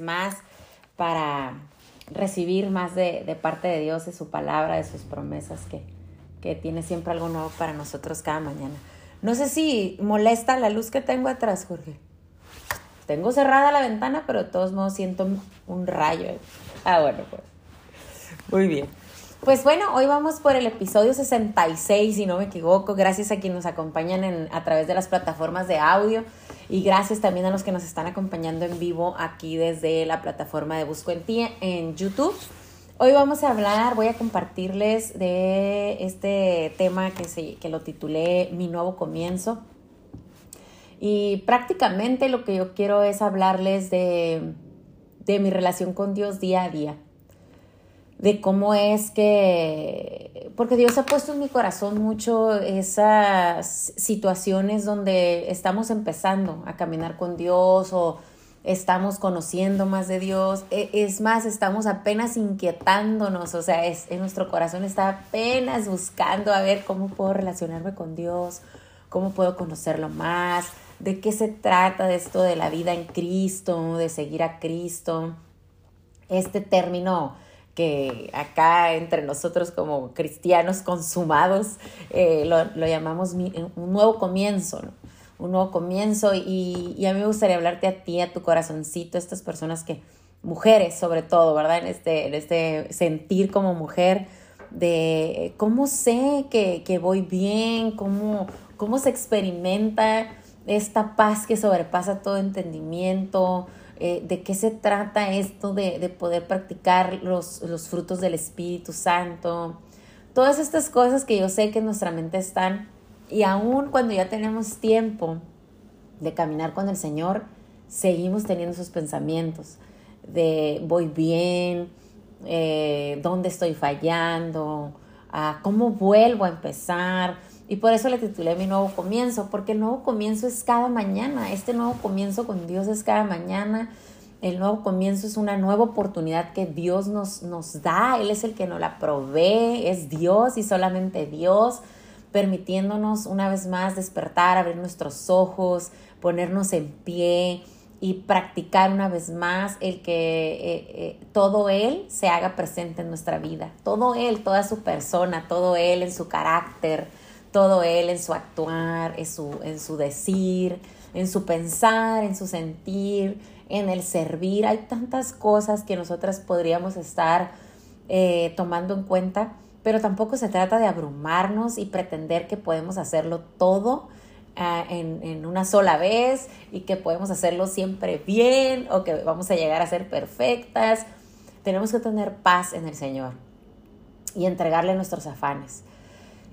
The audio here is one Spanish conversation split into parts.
más para recibir más de, de parte de Dios, de su palabra, de sus promesas, que, que tiene siempre algo nuevo para nosotros cada mañana. No sé si molesta la luz que tengo atrás, Jorge. Tengo cerrada la ventana, pero de todos modos siento un rayo. Ah, bueno, pues. Muy bien. Pues bueno, hoy vamos por el episodio 66, si no me equivoco. Gracias a quienes nos acompañan a través de las plataformas de audio y gracias también a los que nos están acompañando en vivo aquí desde la plataforma de Busco en Ti en YouTube. Hoy vamos a hablar, voy a compartirles de este tema que, se, que lo titulé Mi nuevo comienzo. Y prácticamente lo que yo quiero es hablarles de, de mi relación con Dios día a día de cómo es que, porque Dios ha puesto en mi corazón mucho esas situaciones donde estamos empezando a caminar con Dios o estamos conociendo más de Dios, e, es más, estamos apenas inquietándonos, o sea, es, en nuestro corazón está apenas buscando a ver cómo puedo relacionarme con Dios, cómo puedo conocerlo más, de qué se trata de esto de la vida en Cristo, de seguir a Cristo. Este término que acá entre nosotros como cristianos consumados eh, lo, llamamos un nuevo comienzo, un nuevo comienzo y, y, a mí me gustaría hablarte a ti, a tu corazoncito, a estas personas que, mujeres sobre todo, ¿verdad? En este, en este sentir como mujer de cómo sé que, que voy bien, cómo, cómo se experimenta esta paz que sobrepasa todo entendimiento, eh, de qué se trata esto de, de poder practicar los, los, frutos del Espíritu Santo. Todas estas cosas que yo sé que en nuestra mente están y aún cuando ya tenemos tiempo de caminar con el Señor, seguimos teniendo esos pensamientos de voy bien, eh, dónde estoy fallando, ah, cómo vuelvo a empezar y por eso le titulé mi nuevo comienzo, porque el nuevo comienzo es cada mañana, este nuevo comienzo con Dios es cada mañana. El nuevo comienzo es una nueva oportunidad que Dios nos, nos da, Él es el que nos la provee, es Dios y solamente Dios, permitiéndonos una vez más despertar, abrir nuestros ojos, ponernos en pie y practicar una vez más el que eh, eh, todo Él se haga presente en nuestra vida, todo Él, toda su persona, todo Él en su carácter, todo Él en su actuar, en su, en su decir, en su pensar, en su sentir, en el servir. Hay tantas cosas que nosotras podríamos estar eh, tomando en cuenta, pero tampoco se trata de abrumarnos y pretender que podemos hacerlo todo ah, en, en, una sola vez y que podemos hacerlo siempre bien o que vamos a llegar a ser perfectas. Tenemos que tener paz en el Señor y entregarle nuestros afanes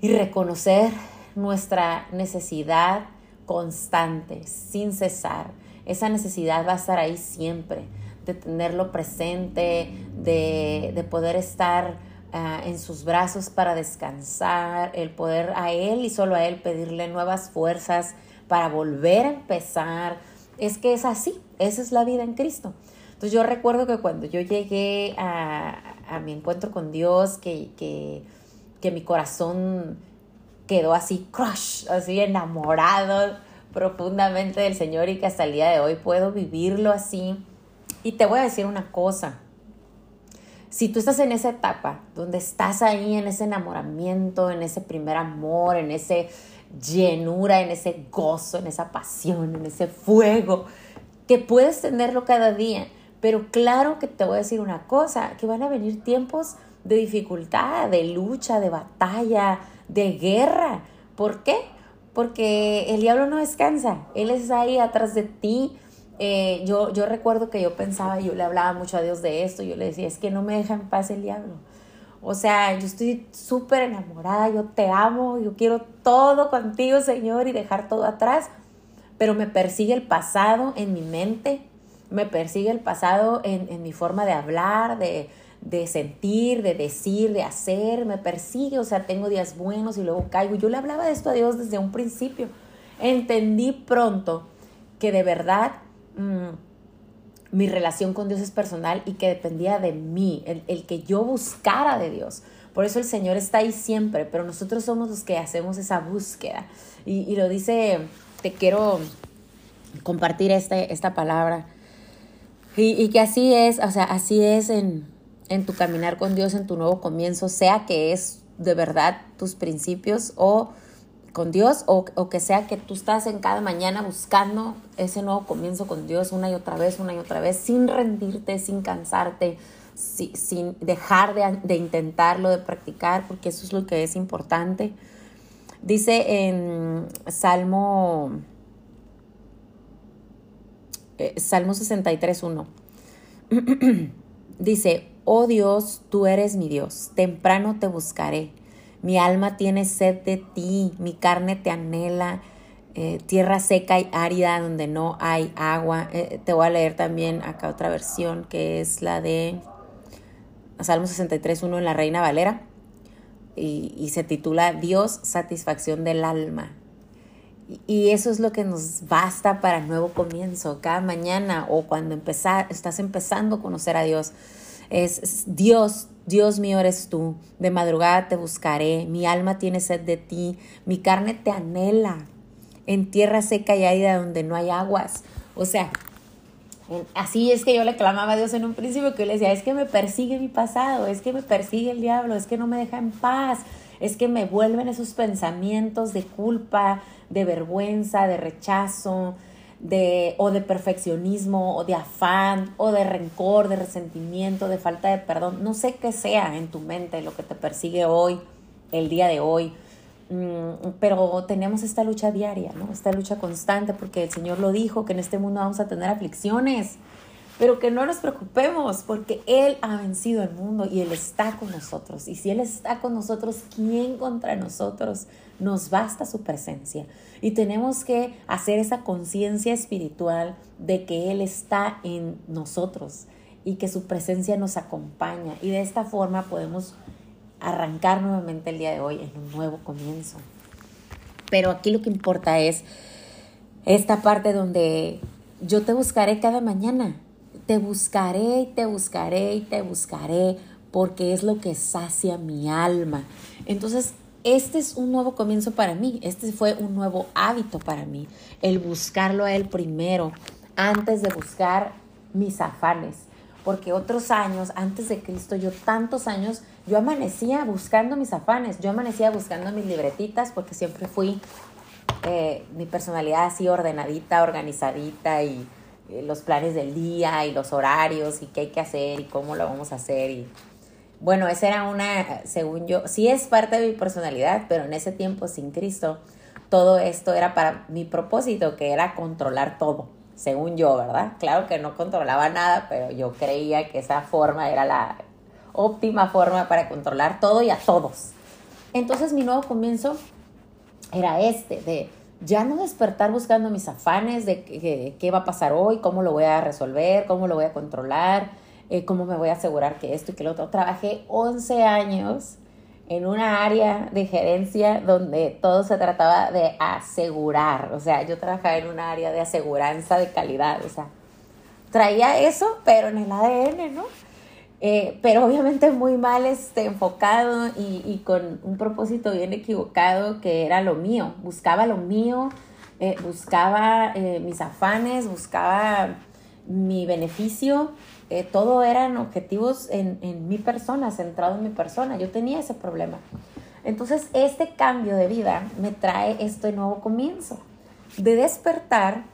y reconocer nuestra necesidad constante, sin cesar. Esa necesidad va a estar ahí siempre, de tenerlo presente, de, poder estar ah, en sus brazos para descansar, el poder a Él y solo a Él pedirle nuevas fuerzas para volver a empezar. Es que es así, esa es la vida en Cristo. Entonces yo recuerdo que cuando yo llegué a, mi encuentro con Dios, que, que que mi corazón quedó así crush, así enamorado profundamente del Señor y que hasta el día de hoy puedo vivirlo así. Y te voy a decir una cosa, si tú estás en esa etapa donde estás ahí en ese enamoramiento, en ese primer amor, en ese llenura, en ese gozo, en esa pasión, en ese fuego, que puedes tenerlo cada día, pero claro que te voy a decir una cosa, que van a venir tiempos de dificultad, de lucha, de batalla, de guerra. ¿Por qué? Porque el diablo no descansa, él es ahí atrás de ti. Eh, yo, yo recuerdo que yo pensaba, yo le hablaba mucho a Dios de esto, yo le decía, es que no me deja en paz el diablo. O sea, yo estoy súper enamorada, yo te amo, yo quiero todo contigo, Señor, y dejar todo atrás, pero me persigue el pasado en mi mente, me persigue el pasado en, en mi forma de hablar, de, de sentir, de decir, de hacer, me persigue, o sea, tengo días buenos y luego caigo. Yo le hablaba de esto a Dios desde un principio. Entendí pronto que de verdad mm, mi relación con Dios es personal y que dependía de mí, el, que yo buscara de Dios. Por eso el Señor está ahí siempre, pero nosotros somos los que hacemos esa búsqueda. Y, lo dice, te quiero compartir este, esta palabra Y, que así es, o sea, así es en, en tu caminar con Dios, en tu nuevo comienzo, sea que es de verdad tus principios o con Dios o, que sea que tú estás en cada mañana buscando ese nuevo comienzo con Dios una y otra vez, una y otra vez, sin rendirte, sin cansarte, sin dejar de, de, intentarlo, de practicar, porque eso es lo que es importante. Dice en Salmo, eh, Salmo 63.1, dice, oh Dios, tú eres mi Dios, temprano te buscaré mi alma tiene sed de ti, mi carne te anhela, eh, tierra seca y árida donde no hay agua. Eh, te voy a leer también acá otra versión que es la de Salmo 63.1 en la Reina Valera y, y, se titula Dios, satisfacción del alma. Y, eso es lo que nos basta para nuevo comienzo, cada mañana o cuando empezar, estás empezando a conocer a Dios. Es Dios, Dios mío eres tú, de madrugada te buscaré, mi alma tiene sed de ti, mi carne te anhela, en tierra seca y árida donde no hay aguas. O sea, así es que yo le clamaba a Dios en un principio, que yo le decía, es que me persigue mi pasado, es que me persigue el diablo, es que no me deja en paz, es que me vuelven esos pensamientos de culpa, de vergüenza, de rechazo, de, o de perfeccionismo, o de afán, o de rencor, de resentimiento, de falta de perdón, no sé qué sea en tu mente lo que te persigue hoy, el día de hoy, mm, pero tenemos esta lucha diaria, ¿no? Esta lucha constante, porque el Señor lo dijo, que en este mundo vamos a tener aflicciones, pero que no nos preocupemos porque Él ha vencido el mundo y Él está con nosotros. Y si Él está con nosotros, ¿quién contra nosotros? Nos basta su presencia. Y tenemos que hacer esa conciencia espiritual de que Él está en nosotros y que su presencia nos acompaña. Y de esta forma podemos arrancar nuevamente el día de hoy en un nuevo comienzo. Pero aquí lo que importa es esta parte donde yo te buscaré cada mañana te buscaré y te buscaré y te buscaré porque es lo que sacia mi alma. Entonces, este es un nuevo comienzo para mí, este fue un nuevo hábito para mí, el buscarlo a Él primero, antes de buscar mis afanes. Porque otros años, antes de Cristo, yo tantos años, yo amanecía buscando mis afanes, yo amanecía buscando mis libretitas porque siempre fui eh, mi personalidad así ordenadita, organizadita y eh, los planes del día y los horarios y qué hay que hacer y cómo lo vamos a hacer. Y bueno, esa era una, según yo, sí es parte de mi personalidad, pero en ese tiempo sin Cristo, todo esto era para mi propósito, que era controlar todo, según yo, ¿verdad? Claro que no controlaba nada, pero yo creía que esa forma era la óptima forma para controlar todo y a todos. Entonces mi nuevo comienzo era este, de ya no despertar buscando mis afanes de qué va a pasar hoy, cómo lo voy a resolver, cómo lo voy a controlar, eh, cómo me voy a asegurar que esto y que lo otro. Trabajé 11 años en una área de gerencia donde todo se trataba de asegurar, o sea, yo trabajaba en un área de aseguranza de calidad, o sea, traía eso, pero en el ADN, ¿no? Eh, pero obviamente muy mal este, enfocado y, con un propósito bien equivocado que era lo mío. Buscaba lo mío, eh, buscaba mis afanes, buscaba mi beneficio. Todo eran objetivos en, en mi persona, centrado en mi persona. Yo tenía ese problema. Entonces, este cambio de vida me trae este nuevo comienzo de despertar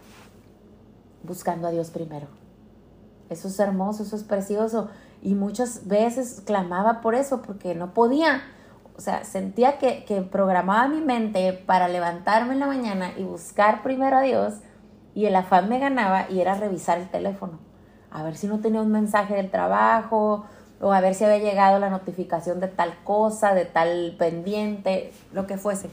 buscando a Dios primero. Eso es hermoso, eso es precioso. Y muchas veces clamaba por eso, porque no podía. O sea, sentía que, que programaba mi mente para levantarme en la mañana y buscar primero a Dios y el afán me ganaba y era revisar el teléfono. A ver si no tenía un mensaje del trabajo o a ver si había llegado la notificación de tal cosa, de tal pendiente, lo que fuese.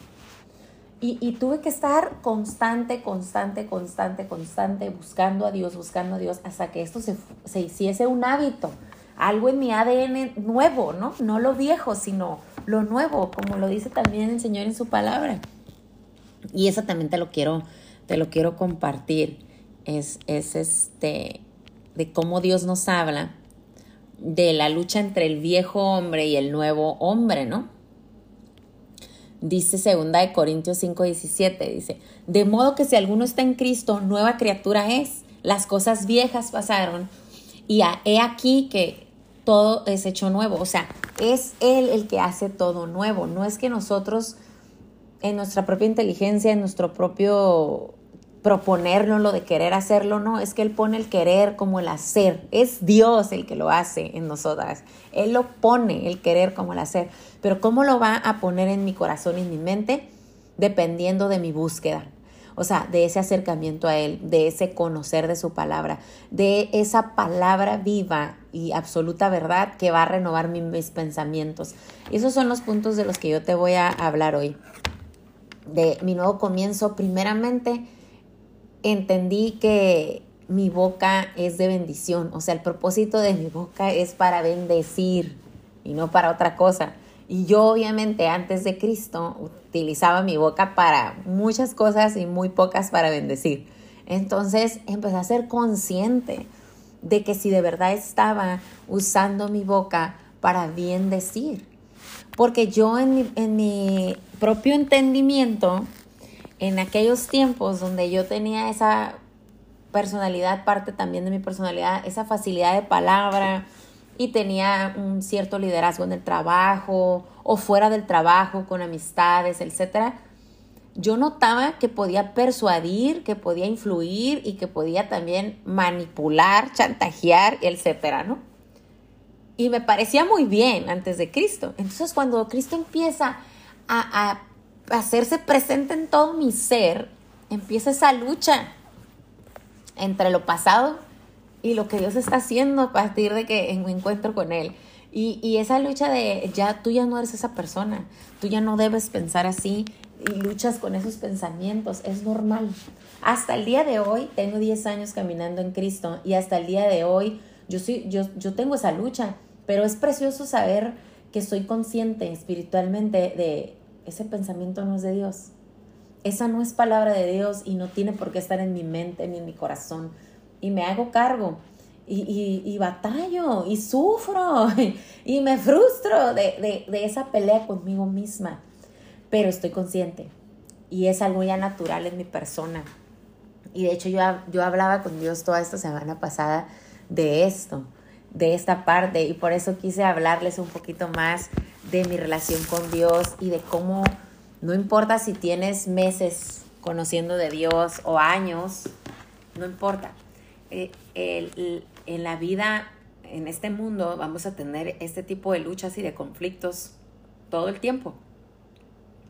Y, y, tuve que estar constante, constante, constante, constante, buscando a Dios, buscando a Dios, hasta que esto se, se hiciese un hábito algo en mi ADN nuevo, ¿no? No lo viejo, sino lo nuevo, como lo dice también el Señor en su palabra. Y eso también te lo quiero, te lo quiero compartir. Es, es este, de cómo Dios nos habla de la lucha entre el viejo hombre y el nuevo hombre, ¿no? Dice segunda de Corintios 5:17, dice, de modo que si alguno está en Cristo, nueva criatura es. Las cosas viejas pasaron y he aquí que todo es hecho nuevo. O sea, es Él el que hace todo nuevo. No es que nosotros, en nuestra propia inteligencia, en nuestro propio proponernos lo de querer hacerlo, no, es que Él pone el querer como el hacer. Es Dios el que lo hace en nosotras. Él lo pone, el querer como el hacer. Pero ¿cómo lo va a poner en mi corazón y en mi mente? Dependiendo de mi búsqueda. O sea, de ese acercamiento a Él, de ese conocer de su palabra, de esa palabra viva y absoluta verdad que va a renovar mis pensamientos. Esos son los puntos de los que yo te voy a hablar hoy. De mi nuevo comienzo, primeramente, entendí que mi boca es de bendición. O sea, el propósito de mi boca es para bendecir y no para otra cosa. Y yo obviamente antes de Cristo utilizaba mi boca para muchas cosas y muy pocas para bendecir. Entonces empecé a ser consciente de que si de verdad estaba usando mi boca para bien decir. Porque yo en mi, en mi propio entendimiento, en aquellos tiempos donde yo tenía esa personalidad, parte también de mi personalidad, esa facilidad de palabra, y tenía un cierto liderazgo en el trabajo o fuera del trabajo, con amistades, etc., yo notaba que podía persuadir, que podía influir y que podía también manipular, chantajear, etcétera, ¿no? Y me parecía muy bien antes de Cristo. Entonces, cuando Cristo empieza a, a hacerse presente en todo mi ser, empieza esa lucha entre lo pasado y lo que Dios está haciendo a partir de que me encuentro con Él. Y, y, esa lucha de ya tú ya no eres esa persona, tú ya no debes pensar así y luchas con esos pensamientos, es normal. Hasta el día de hoy, tengo 10 años caminando en Cristo y hasta el día de hoy yo, soy, yo, yo tengo esa lucha, pero es precioso saber que soy consciente espiritualmente de ese pensamiento no es de Dios. Esa no es palabra de Dios y no tiene por qué estar en mi mente ni en mi corazón y me hago cargo y, y, batallo y sufro y, me frustro de, esa pelea conmigo misma, pero estoy consciente y es algo ya natural en mi persona. Y de hecho yo, yo hablaba con Dios toda esta semana pasada de esto, de esta parte, y por eso quise hablarles un poquito más de mi relación con Dios y de cómo no importa si tienes meses conociendo de Dios o años, no importa, eh, en la vida, en este mundo, vamos a tener este tipo de luchas y de conflictos todo el tiempo.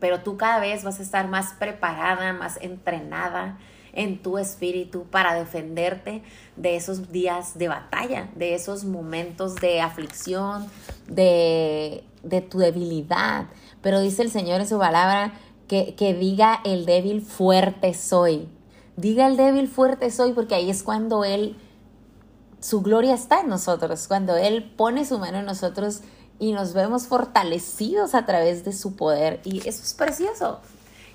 Pero tú cada vez vas a estar más preparada, más entrenada en tu espíritu para defenderte de esos días de batalla, de esos momentos de aflicción, de, de tu debilidad. Pero dice el Señor en su palabra que, que diga el débil fuerte soy. Diga el débil fuerte soy porque ahí es cuando Él, su gloria está en nosotros, cuando Él pone su mano en nosotros y nos vemos fortalecidos a través de su poder. Y eso es precioso.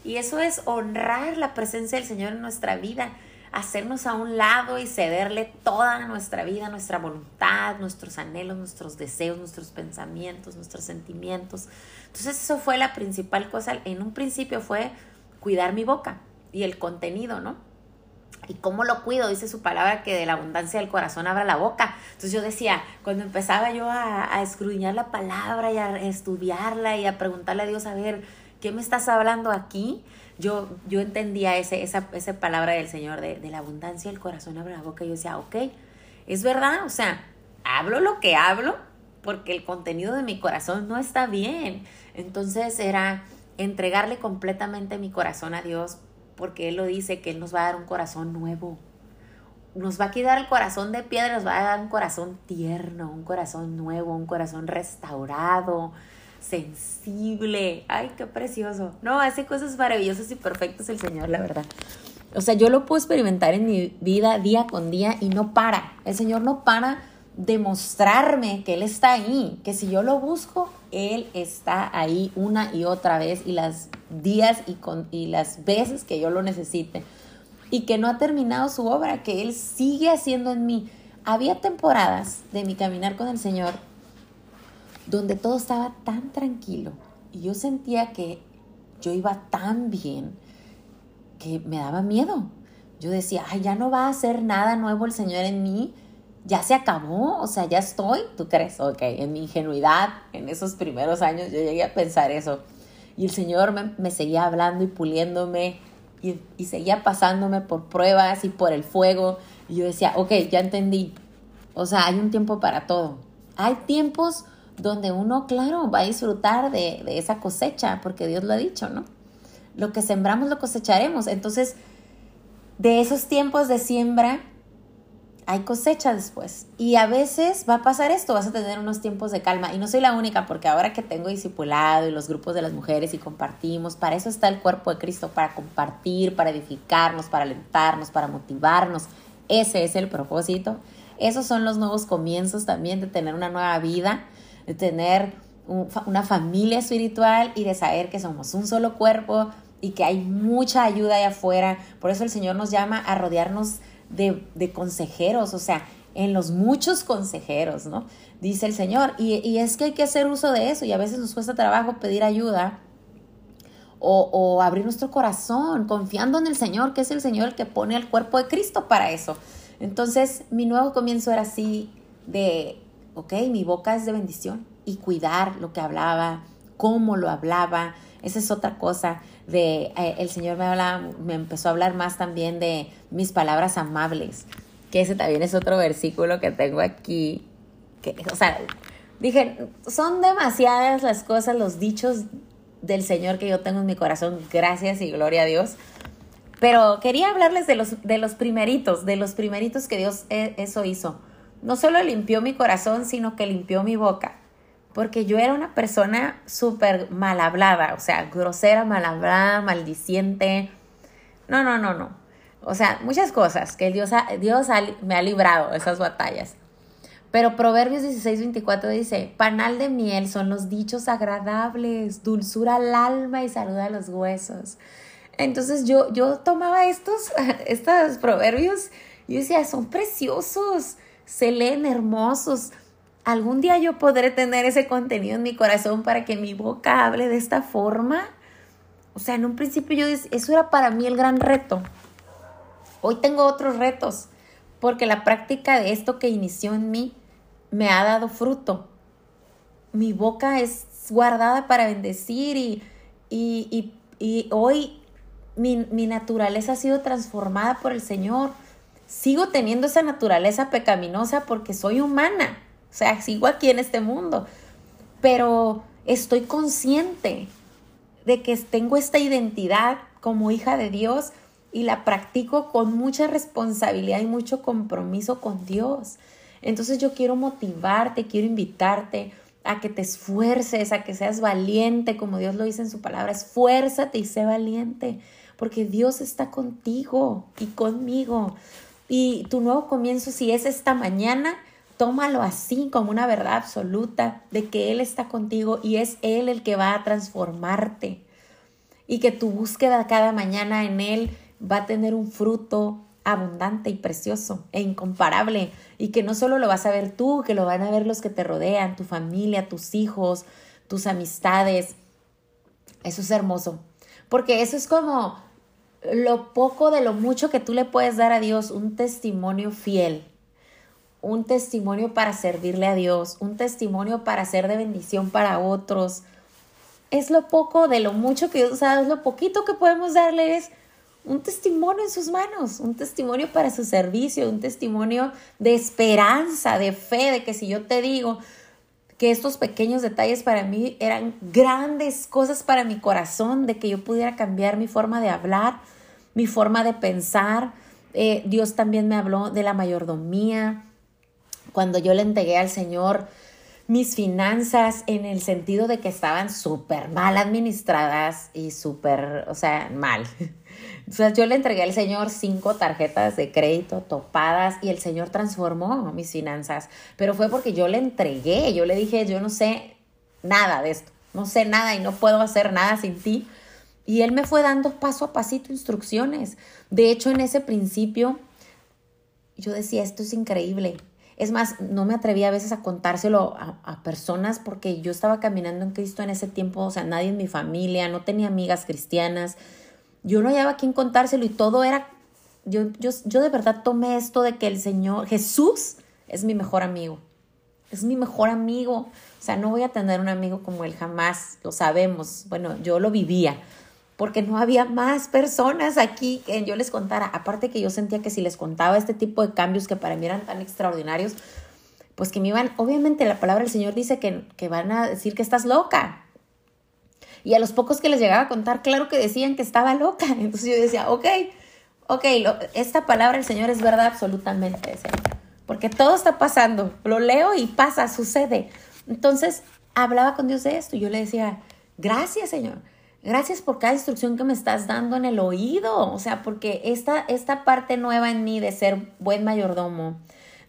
Y eso es honrar la presencia del Señor en nuestra vida, hacernos a un lado y cederle toda nuestra vida, nuestra voluntad, nuestros anhelos, nuestros deseos, nuestros pensamientos, nuestros sentimientos. Entonces eso fue la principal cosa. En un principio fue cuidar mi boca y el contenido, ¿no? ¿Y cómo lo cuido? Dice su palabra que de la abundancia del corazón abra la boca. Entonces yo decía, cuando empezaba yo a, a la palabra y a estudiarla y a preguntarle a Dios, a ver, ¿qué me estás hablando aquí? Yo, yo entendía ese, esa, esa palabra del Señor de, la abundancia del corazón abra la boca. Y yo decía, ok, es verdad, o sea, hablo lo que hablo porque el contenido de mi corazón no está bien. Entonces era entregarle completamente mi corazón a Dios porque Él lo dice, que Él nos va a dar un corazón nuevo. Nos va a quitar el corazón de piedra, nos va a dar un corazón tierno, un corazón nuevo, un corazón restaurado, sensible. Ay, qué precioso. No, hace cosas maravillosas y perfectas el Señor, la verdad. O sea, yo lo puedo experimentar en mi vida día con día y no para. El Señor no para demostrarme que Él está ahí, que si yo lo busco, Él está ahí una y otra vez y las días y, con, y las veces que yo lo necesite. Y que no ha terminado su obra, que Él sigue haciendo en mí. Había temporadas de mi caminar con el Señor donde todo estaba tan tranquilo y yo sentía que yo iba tan bien que me daba miedo. Yo decía, ay, ya no va a hacer nada nuevo el Señor en mí, ya se acabó, o sea, ya estoy, ¿tú crees? Ok, en mi ingenuidad, en esos primeros años, yo llegué a pensar eso. Y el Señor me, seguía hablando y puliéndome y, y, seguía pasándome por pruebas y por el fuego. Y yo decía, ok, ya entendí. O sea, hay un tiempo para todo. Hay tiempos donde uno, claro, va a disfrutar de, esa cosecha, porque Dios lo ha dicho, ¿no? Lo que sembramos lo cosecharemos. Entonces, de esos tiempos de siembra, hay cosecha después. Y a veces va a pasar esto, vas a tener unos tiempos de calma. Y no soy la única, porque ahora que tengo discipulado y los grupos de las mujeres y compartimos, para eso está el cuerpo de Cristo, para compartir, para edificarnos, para alentarnos, para motivarnos. Ese es el propósito. Esos son los nuevos comienzos también de tener una nueva vida, de tener una familia espiritual y de saber que somos un solo cuerpo y que hay mucha ayuda allá afuera. Por eso el Señor nos llama a rodearnos de, consejeros, o sea, en los muchos consejeros, ¿no? Dice el Señor. Y, es que hay que hacer uso de eso y a veces nos cuesta trabajo pedir ayuda o, o, abrir nuestro corazón confiando en el Señor, que es el Señor el que pone al cuerpo de Cristo para eso. Entonces, mi nuevo comienzo era así de, ok, mi boca es de bendición y cuidar lo que hablaba, cómo lo hablaba. Esa es otra cosa de, eh, el Señor me, hablaba, me empezó a hablar más también de mis palabras amables, que ese también es otro versículo que tengo aquí, que, o sea, dije, son demasiadas las cosas, los dichos del Señor que yo tengo en mi corazón, gracias y gloria a Dios. Pero quería hablarles de los, de los primeritos, de los primeritos que Dios eh, eso hizo. No solo limpió mi corazón, sino que limpió mi boca porque yo era una persona súper mal hablada, o sea, grosera, mal hablada, maldiciente. No, no, no, no. O sea, muchas cosas que Dios, Dios me ha librado esas batallas. Pero Proverbios 16, 24 dice, panal de miel son los dichos agradables, dulzura al alma y salud a los huesos. Entonces yo, yo tomaba estos, estos proverbios y decía, son preciosos, se leen hermosos, ¿algún día yo podré tener ese contenido en mi corazón para que mi boca hable de esta forma? O sea, en un principio yo eso era para mí el gran reto. Hoy tengo otros retos, porque la práctica de esto que inició en mí me ha dado fruto. Mi boca es guardada para bendecir y, y, y, hoy mi, mi naturaleza ha sido transformada por el Señor. Sigo teniendo esa naturaleza pecaminosa porque soy humana o sea, sigo aquí en este mundo, pero estoy consciente de que tengo esta identidad como hija de Dios y la practico con mucha responsabilidad y mucho compromiso con Dios. Entonces yo quiero motivarte, quiero invitarte a que te esfuerces, a que seas valiente, como Dios lo dice en su palabra, esfuérzate y sé valiente, porque Dios está contigo y conmigo. Y tu nuevo comienzo, si es esta mañana, tómalo así como una verdad absoluta de que Él está contigo y es Él el que va a transformarte. Y que tu búsqueda cada mañana en Él va a tener un fruto abundante y precioso e incomparable. Y que no solo lo vas a ver tú, que lo van a ver los que te rodean, tu familia, tus hijos, tus amistades. Eso es hermoso, porque eso es como lo poco de lo mucho que tú le puedes dar a Dios, un testimonio fiel un testimonio para servirle a Dios, un testimonio para ser de bendición para otros. Es lo poco de lo mucho que Dios es lo poquito que podemos darle es un testimonio en sus manos, un testimonio para su servicio, un testimonio de esperanza, de fe, de que si yo te digo que estos pequeños detalles para mí eran grandes cosas para mi corazón, de que yo pudiera cambiar mi forma de hablar, mi forma de pensar. Eh, Dios también me habló de la mayordomía, cuando yo le entregué al Señor mis finanzas en el sentido de que estaban súper mal administradas y súper, o sea, mal. Entonces yo le entregué al Señor cinco tarjetas de crédito topadas y el Señor transformó mis finanzas, pero fue porque yo le entregué, yo le dije, yo no sé nada de esto, no sé nada y no puedo hacer nada sin ti. Y Él me fue dando paso a pasito instrucciones. De hecho, en ese principio, yo decía, esto es increíble, es más, no me atreví a veces a contárselo a, personas porque yo estaba caminando en Cristo en ese tiempo, o sea, nadie en mi familia, no tenía amigas cristianas, yo no hallaba a quién contárselo y todo era, yo, yo, yo de verdad tomé esto de que el Señor, Jesús es mi mejor amigo. Es mi mejor amigo. O sea, no voy a tener un amigo como él jamás, lo sabemos. Bueno, yo lo vivía porque no había más personas aquí que yo les contara. Aparte que yo sentía que si les contaba este tipo de cambios que para mí eran tan extraordinarios, pues que me iban, obviamente la palabra del Señor dice que, que van a decir que estás loca. Y a los pocos que les llegaba a contar, claro que decían que estaba loca. Entonces yo decía, ok, ok, esta palabra del Señor es verdad absolutamente, porque todo está pasando, lo leo y pasa, sucede. Entonces hablaba con Dios de esto y yo le decía, gracias Señor, Gracias por cada instrucción que me estás dando en el oído. O sea, porque esta, esta parte nueva en mí de ser buen mayordomo,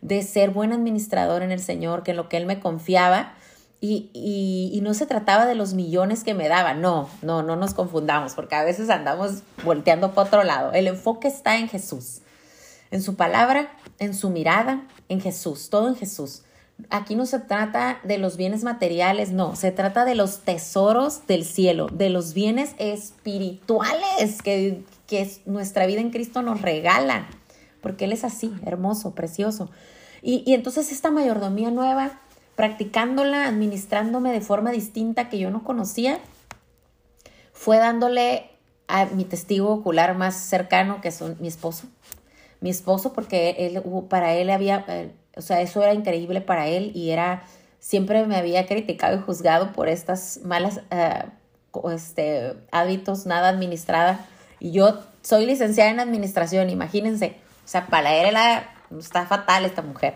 de ser buen administrador en el Señor, que en lo que Él me confiaba, y, y, no se trataba de los millones que me daba. No, no, no nos confundamos, porque a veces andamos volteando para otro lado. El enfoque está en Jesús, en su palabra, en su mirada, en Jesús, todo en Jesús aquí no se trata de los bienes materiales, no, se trata de los tesoros del cielo, de los bienes espirituales que, que nuestra vida en Cristo nos regala, porque Él es así, hermoso, precioso. Y, y entonces esta mayordomía nueva, practicándola, administrándome de forma distinta que yo no conocía, fue dándole a mi testigo ocular más cercano, que es mi esposo. Mi esposo, porque él, para él había, eh, o sea, eso era increíble para él y era, siempre me había criticado y juzgado por estas malas eh, este, hábitos, nada administrada. Y yo soy licenciada en administración, imagínense. O sea, para él era, está fatal esta mujer.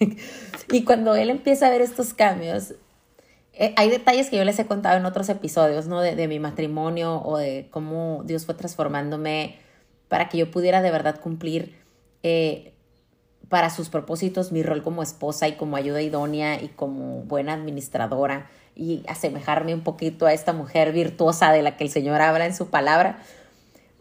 y cuando él empieza a ver estos cambios, eh, hay detalles que yo les he contado en otros episodios, ¿no? De, mi matrimonio o de cómo Dios fue transformándome para que yo pudiera de verdad cumplir eh, para sus propósitos mi rol como esposa y como ayuda idónea y como buena administradora y asemejarme un poquito a esta mujer virtuosa de la que el Señor habla en su palabra,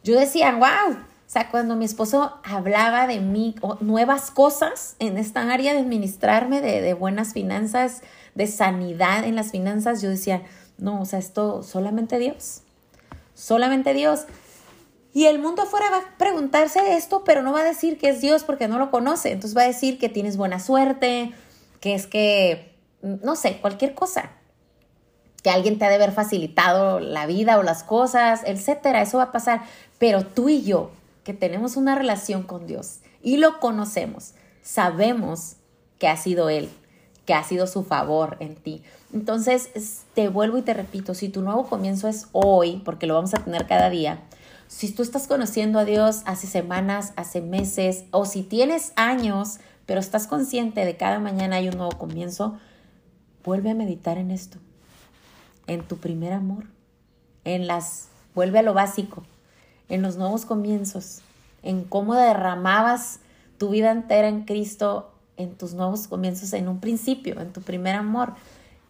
yo decía, wow, o sea, cuando mi esposo hablaba de mí, nuevas cosas en esta área de administrarme, de, de buenas finanzas, de sanidad en las finanzas, yo decía, no, o sea, esto solamente Dios, solamente Dios. Y el mundo afuera va a preguntarse esto, pero no va a decir que es Dios porque no lo conoce. Entonces va a decir que tienes buena suerte, que es que, no sé, cualquier cosa. Que alguien te ha de haber facilitado la vida o las cosas, etcétera. Eso va a pasar. Pero tú y yo, que tenemos una relación con Dios y lo conocemos, sabemos que ha sido Él, que ha sido su favor en ti. Entonces, te vuelvo y te repito, si tu nuevo comienzo es hoy, porque lo vamos a tener cada día, si tú estás conociendo a Dios hace semanas, hace meses, o si tienes años, pero estás consciente de cada mañana hay un nuevo comienzo, vuelve a meditar en esto, en tu primer amor, en las, vuelve a lo básico, en los nuevos comienzos, en cómo derramabas tu vida entera en Cristo, en tus nuevos comienzos, en un principio, en tu primer amor.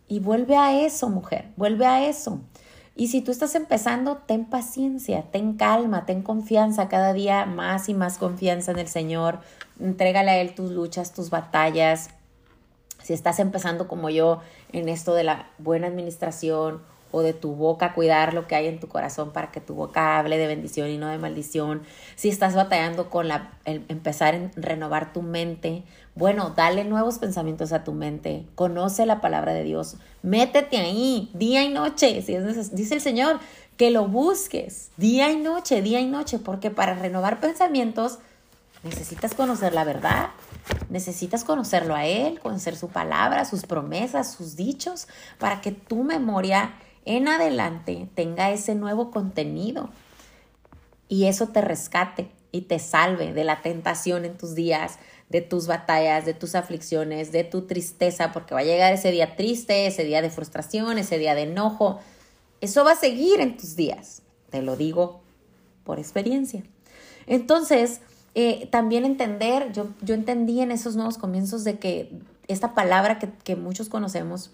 Y vuelve a eso, mujer, vuelve a eso. Y si tú estás empezando, ten paciencia, ten calma, ten confianza, cada día más y más confianza en el Señor. Entrégale a Él tus luchas, tus batallas. Si estás empezando como yo en esto de la buena administración o de tu boca, cuidar lo que hay en tu corazón para que tu boca hable de bendición y no de maldición. Si estás batallando con la, el empezar a renovar tu mente, bueno, dale nuevos pensamientos a tu mente, conoce la palabra de Dios, métete ahí día y noche, si es dice el Señor, que lo busques día y noche, día y noche, porque para renovar pensamientos necesitas conocer la verdad, necesitas conocerlo a Él, conocer su palabra, sus promesas, sus dichos, para que tu memoria en adelante tenga ese nuevo contenido y eso te rescate y te salve de la tentación en tus días, de tus batallas, de tus aflicciones, de tu tristeza, porque va a llegar ese día triste, ese día de frustración, ese día de enojo. Eso va a seguir en tus días, te lo digo por experiencia. Entonces, eh, también entender, yo, yo entendí en esos nuevos comienzos de que esta palabra que, que muchos conocemos,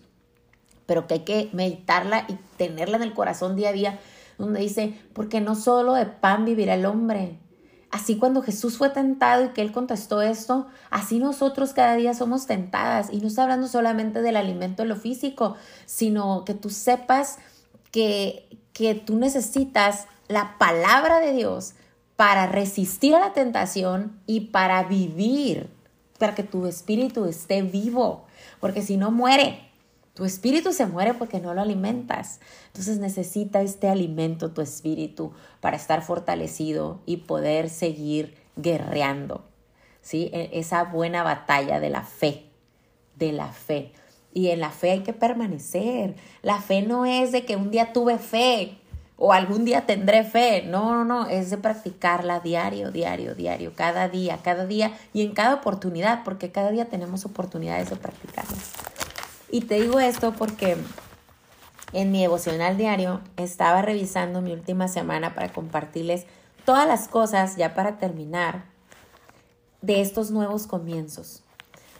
pero que hay que meditarla y tenerla en el corazón día a día, donde dice, porque no solo de pan vivirá el hombre. Así cuando Jesús fue tentado y que él contestó esto, así nosotros cada día somos tentadas. Y no está hablando solamente del alimento en lo físico, sino que tú sepas que, que tú necesitas la palabra de Dios para resistir a la tentación y para vivir para que tu espíritu esté vivo, porque si no muere. Tu espíritu se muere porque no lo alimentas. Entonces necesita este alimento tu espíritu para estar fortalecido y poder seguir guerreando. ¿Sí? E, esa buena batalla de la fe, de la fe. Y en la fe hay que permanecer. La fe no es de que un día tuve fe o algún día tendré fe. No, no, no. Es de practicarla diario, diario, diario, cada día, cada día y en cada oportunidad, porque cada día tenemos oportunidades de practicarlas. Y te digo esto porque en mi devocional diario estaba revisando mi última semana para compartirles todas las cosas, ya para terminar, de estos nuevos comienzos.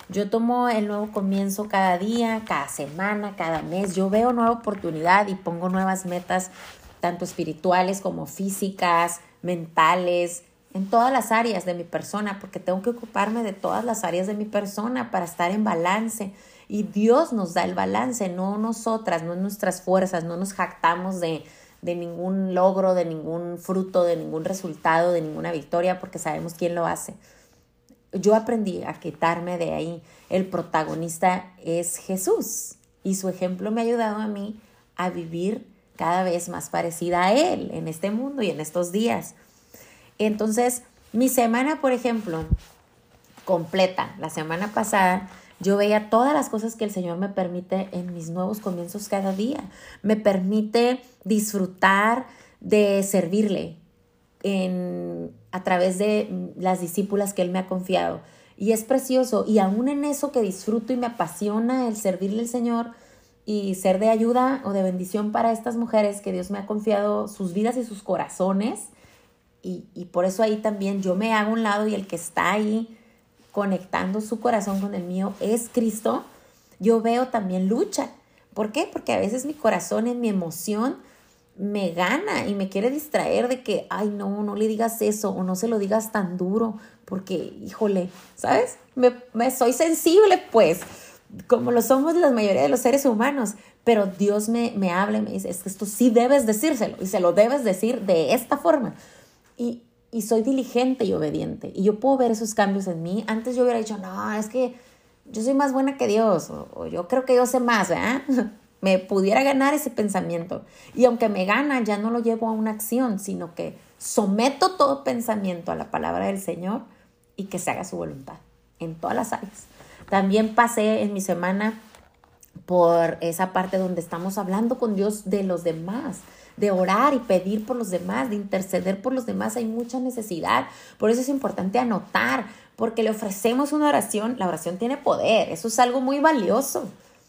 Yo tomo el nuevo comienzo cada día, cada semana, cada mes. Yo veo nueva oportunidad y pongo nuevas metas, tanto espirituales como físicas, mentales, en todas las áreas de mi persona, porque tengo que ocuparme de todas las áreas de mi persona para estar en balance. Y Dios nos da el balance, no nosotras, no nuestras fuerzas, no nos jactamos de, de ningún logro, de ningún fruto, de ningún resultado, de ninguna victoria, porque sabemos quién lo hace yo aprendí a quitarme de ahí. El protagonista es Jesús y su ejemplo me ha ayudado a mí a vivir cada vez más parecida a Él en este mundo y en estos días. Entonces, mi semana, por ejemplo, completa, la semana pasada, yo veía todas las cosas que el Señor me permite en mis nuevos comienzos cada día. Me permite disfrutar de servirle, en, a través de las discípulas que Él me ha confiado. Y es precioso. Y aún en eso que disfruto y me apasiona el servirle al Señor y ser de ayuda o de bendición para estas mujeres que Dios me ha confiado sus vidas y sus corazones. Y, y por eso ahí también yo me hago un lado y el que está ahí conectando su corazón con el mío es Cristo. Yo veo también lucha. ¿Por qué? Porque a veces mi corazón en mi emoción me gana y me quiere distraer de que, ay, no, no le digas eso o no se lo digas tan duro, porque, híjole, ¿sabes? Me, me soy sensible, pues, como lo somos la mayoría de los seres humanos, pero Dios me, me habla y me dice, es que esto sí debes decírselo y se lo debes decir de esta forma. Y, y soy diligente y obediente y yo puedo ver esos cambios en mí. Antes yo hubiera dicho, no, es que yo soy más buena que Dios o, yo creo que yo sé más, ¿verdad? me pudiera ganar ese pensamiento. Y aunque me gana, ya no lo llevo a una acción, sino que someto todo pensamiento a la palabra del Señor y que se haga su voluntad en todas las áreas. También pasé en mi semana por esa parte donde estamos hablando con Dios de los demás, de orar y pedir por los demás, de interceder por los demás. Hay mucha necesidad. Por eso es importante anotar, porque le ofrecemos una oración. La oración tiene poder. Eso es algo muy valioso.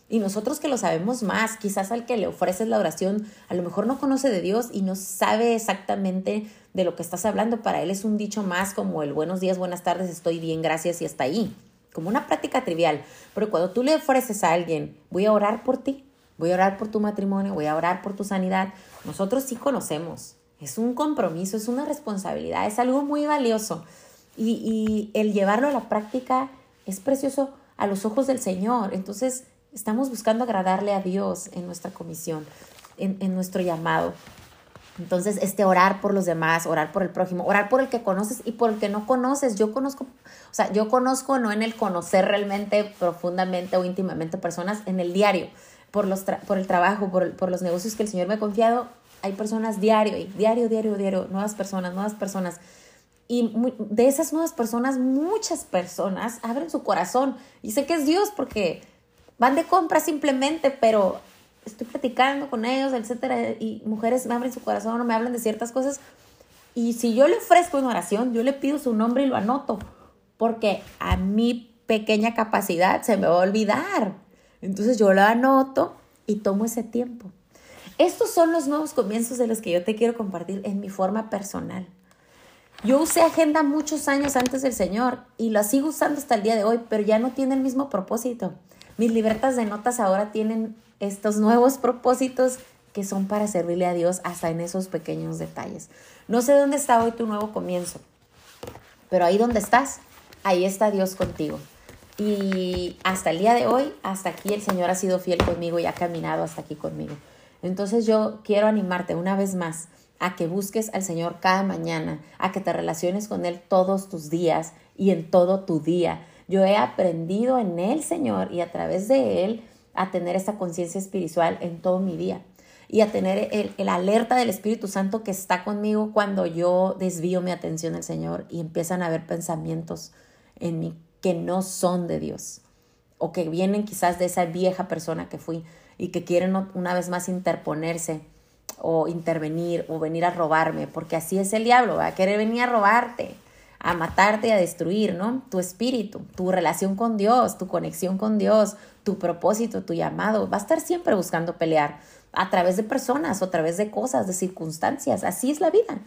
Y nosotros que lo sabemos más, quizás al que le ofreces la oración, a lo mejor no conoce de Dios y no sabe exactamente de lo que estás hablando. Para él es un dicho más como el buenos días, buenas tardes, estoy bien, gracias y hasta ahí. Como una práctica trivial. Pero cuando tú le ofreces a alguien, voy a orar por ti, voy a orar por tu matrimonio, voy a orar por tu sanidad, nosotros sí conocemos. Es un compromiso, es una responsabilidad, es algo muy valioso. Y, y el llevarlo a la práctica es precioso a los ojos del Señor. Entonces, Estamos buscando agradarle a Dios en nuestra comisión, en, nuestro llamado. Entonces, este orar por los demás, orar por el prójimo, orar por el que conoces y por el que no conoces. Yo conozco, o sea, yo conozco no en el conocer realmente profundamente o íntimamente personas, en el diario, por, los por el trabajo, por, por, los negocios que el Señor me ha confiado. Hay personas diario, diario, diario, diario, nuevas personas, nuevas personas. Y de esas nuevas personas, muchas personas abren su corazón. Y sé que es Dios porque van de compra simplemente, pero estoy platicando con ellos, etcétera, y mujeres me abren su corazón o me hablan de ciertas cosas. Y si yo le ofrezco una oración, yo le pido su nombre y lo anoto, porque a mi pequeña capacidad se me va a olvidar. Entonces yo lo anoto y tomo ese tiempo. Estos son los nuevos comienzos de los que yo te quiero compartir en mi forma personal. Yo usé agenda muchos años antes del Señor y la sigo usando hasta el día de hoy, pero ya no tiene el mismo propósito. Mis libretas de notas ahora tienen estos nuevos propósitos que son para servirle a Dios hasta en esos pequeños detalles. No sé dónde está hoy tu nuevo comienzo, pero ahí donde estás, ahí está Dios contigo. Y hasta el día de hoy, hasta aquí el Señor ha sido fiel conmigo y ha caminado hasta aquí conmigo. Entonces yo quiero animarte una vez más a que busques al Señor cada mañana, a que te relaciones con Él todos tus días y en todo tu día Yo he aprendido en Él, Señor, y a través de Él a tener esa conciencia espiritual en todo mi día y a tener el, el, alerta del Espíritu Santo que está conmigo cuando yo desvío mi atención al Señor y empiezan a haber pensamientos en mí que no son de Dios o que vienen quizás de esa vieja persona que fui y que quieren una vez más interponerse o intervenir o venir a robarme, porque así es el diablo, va a querer venir a robarte, a matarte, a destruir, ¿no? Tu espíritu, tu relación con Dios, tu conexión con Dios, tu propósito, tu llamado, va a estar siempre buscando pelear a través de personas a través de cosas, de circunstancias, así es la vida.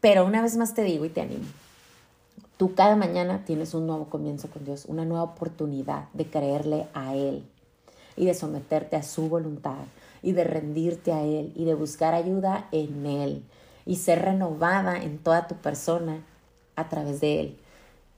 Pero una vez más te digo y te animo, tú cada mañana tienes un nuevo comienzo con Dios, una nueva oportunidad de creerle a Él y de someterte a su voluntad y de rendirte a Él y de buscar ayuda en Él y ser renovada en toda tu persona a través de Él.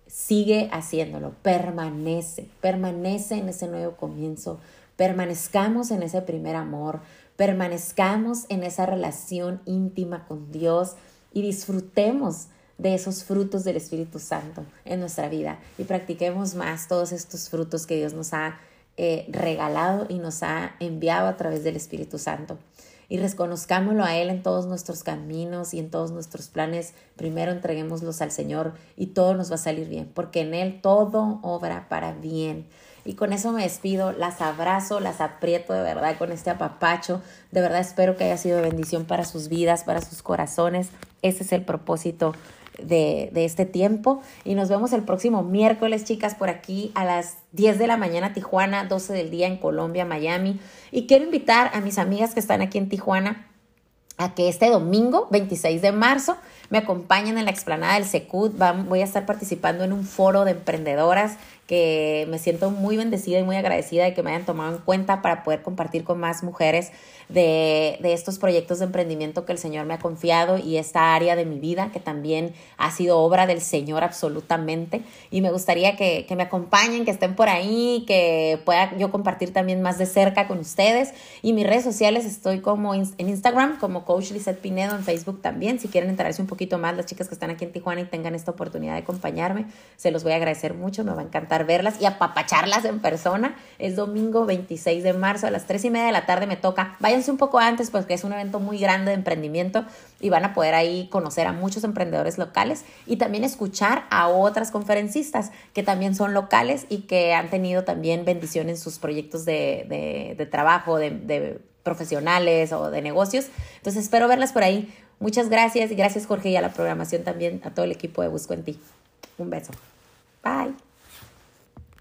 Sigue haciéndolo, permanece, permanece en ese nuevo comienzo, permanezcamos en ese primer amor, permanezcamos en esa relación íntima con Dios y disfrutemos de esos frutos del Espíritu Santo en nuestra vida y practiquemos más todos estos frutos que Dios nos ha eh, regalado y nos ha enviado a través del Espíritu Santo. Y reconozcámoslo a Él en todos nuestros caminos y en todos nuestros planes. Primero entreguémoslos al Señor y todo nos va a salir bien, porque en Él todo obra para bien. Y con eso me despido, las abrazo, las aprieto de verdad con este apapacho. De verdad espero que haya sido bendición para sus vidas, para sus corazones. Ese es el propósito de, de, este tiempo. Y nos vemos el próximo miércoles, chicas, por aquí a las 10 de la mañana Tijuana, 12 del día en Colombia, Miami. Y quiero invitar a mis amigas que están aquí en Tijuana a que este domingo, 26 de marzo, me acompañen en la explanada del Secud. Voy a estar participando en un foro de emprendedoras que me siento muy bendecida y muy agradecida de que me hayan tomado en cuenta para poder compartir con más mujeres de, de, estos proyectos de emprendimiento que el Señor me ha confiado y esta área de mi vida que también ha sido obra del Señor absolutamente. Y me gustaría que, que me acompañen, que estén por ahí, que pueda yo compartir también más de cerca con ustedes. Y mis redes sociales estoy como en Instagram, como Coach Lizette Pinedo, en Facebook también. Si quieren enterarse un poquito más, las chicas que están aquí en Tijuana y tengan esta oportunidad de acompañarme, se los voy a agradecer mucho, me va a encantar verlas y apapacharlas en persona. Es domingo 26 de marzo a las 3 y media de la tarde me toca. Váyanse un poco antes porque es un evento muy grande de emprendimiento y van a poder ahí conocer a muchos emprendedores locales y también escuchar a otras conferencistas que también son locales y que han tenido también bendición en sus proyectos de, de, trabajo, de profesionales o de negocios. Entonces espero verlas por ahí. Muchas gracias y gracias Jorge y a la programación también, a todo el equipo de Busco en Ti. Un beso. Bye.